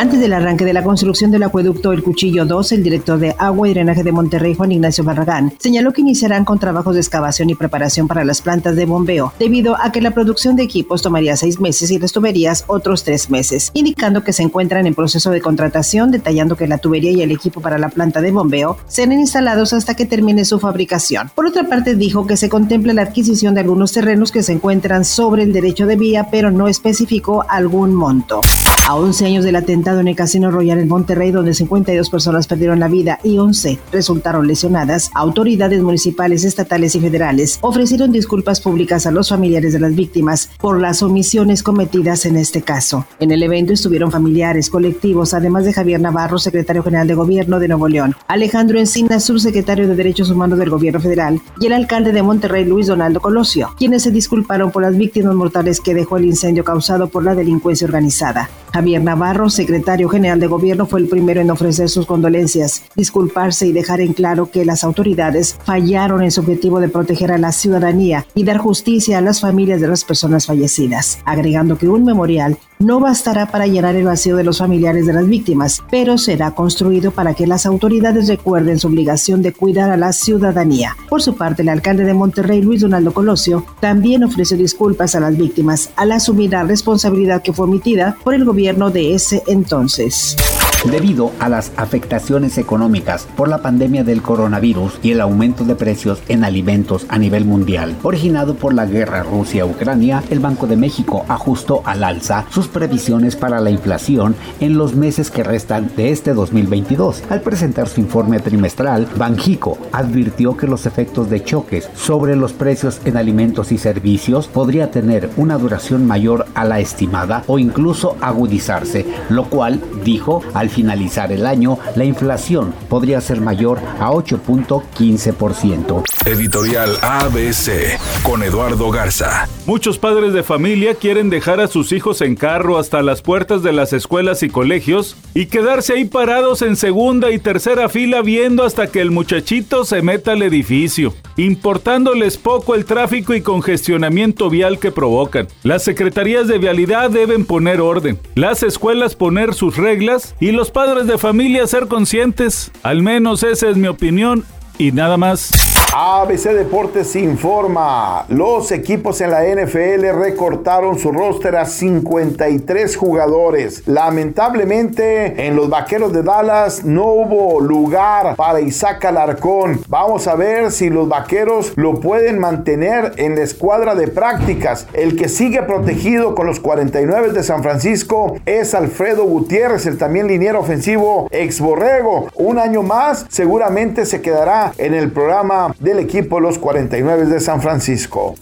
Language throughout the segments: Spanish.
Antes del arranque de la construcción del acueducto El Cuchillo 2, el director de Agua y Drenaje de Monterrey, Juan Ignacio Barragán, señaló que iniciarán con trabajos de excavación y preparación para las plantas de bombeo, debido a que la producción de equipos tomaría seis meses y las tuberías otros tres meses, indicando que se encuentran en proceso de contratación, detallando que la tubería y el equipo para la planta de bombeo serán instalados hasta que termine su fabricación. Por otra parte, dijo que se contempla la adquisición de algunos terrenos que se encuentran sobre el derecho de vía, pero no especificó algún monto. A 11 años del atentado en el Casino Royal en Monterrey, donde 52 personas perdieron la vida y 11 resultaron lesionadas, autoridades municipales, estatales y federales ofrecieron disculpas públicas a los familiares de las víctimas por las omisiones cometidas en este caso. En el evento estuvieron familiares, colectivos, además de Javier Navarro, secretario general de Gobierno de Nuevo León, Alejandro Encina, subsecretario de Derechos Humanos del Gobierno Federal, y el alcalde de Monterrey, Luis Donaldo Colosio, quienes se disculparon por las víctimas mortales que dejó el incendio causado por la delincuencia organizada. Javier Navarro, secretario general de gobierno, fue el primero en ofrecer sus condolencias, disculparse y dejar en claro que las autoridades fallaron en su objetivo de proteger a la ciudadanía y dar justicia a las familias de las personas fallecidas, agregando que un memorial no bastará para llenar el vacío de los familiares de las víctimas, pero será construido para que las autoridades recuerden su obligación de cuidar a la ciudadanía. Por su parte, el alcalde de Monterrey, Luis Donaldo Colosio, también ofreció disculpas a las víctimas al asumir la responsabilidad que fue omitida por el gobierno de ese entonces debido a las afectaciones económicas por la pandemia del coronavirus y el aumento de precios en alimentos a nivel mundial. Originado por la guerra Rusia-Ucrania, el Banco de México ajustó al alza sus previsiones para la inflación en los meses que restan de este 2022. Al presentar su informe trimestral, Banjico advirtió que los efectos de choques sobre los precios en alimentos y servicios podría tener una duración mayor a la estimada o incluso agudizarse, lo cual, dijo, al finalizar el año, la inflación podría ser mayor a 8.15%. Editorial ABC con Eduardo Garza. Muchos padres de familia quieren dejar a sus hijos en carro hasta las puertas de las escuelas y colegios y quedarse ahí parados en segunda y tercera fila viendo hasta que el muchachito se meta al edificio, importándoles poco el tráfico y congestionamiento vial que provocan. Las secretarías de vialidad deben poner orden, las escuelas poner sus reglas y los padres de familia ser conscientes. Al menos esa es mi opinión y nada más. ABC Deportes informa, los equipos en la NFL recortaron su roster a 53 jugadores. Lamentablemente en los Vaqueros de Dallas no hubo lugar para Isaac Alarcón. Vamos a ver si los Vaqueros lo pueden mantener en la escuadra de prácticas. El que sigue protegido con los 49 de San Francisco es Alfredo Gutiérrez, el también liniero ofensivo ex Borrego. Un año más seguramente se quedará en el programa del equipo Los 49 de San Francisco.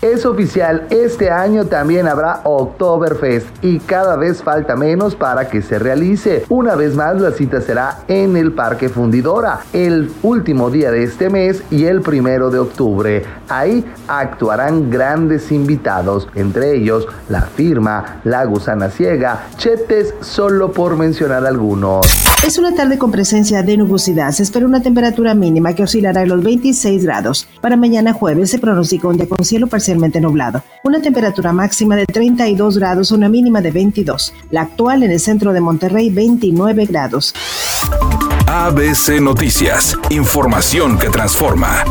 Es oficial, este año también habrá Oktoberfest y cada vez falta menos para que se realice. Una vez más la cita será en el Parque Fundidora, el último día de este mes y el primero de octubre. Ahí actuarán grandes invitados, entre ellos la firma, la gusana ciega, Chetes, solo por mencionar algunos. Es una tarde con presencia de nubosidad. Se espera una temperatura mínima que oscilará en los 26 grados. Para mañana jueves se pronostica un día con cielo nublado. Una temperatura máxima de 32 grados, una mínima de 22. La actual en el centro de Monterrey, 29 grados. ABC Noticias. Información que transforma.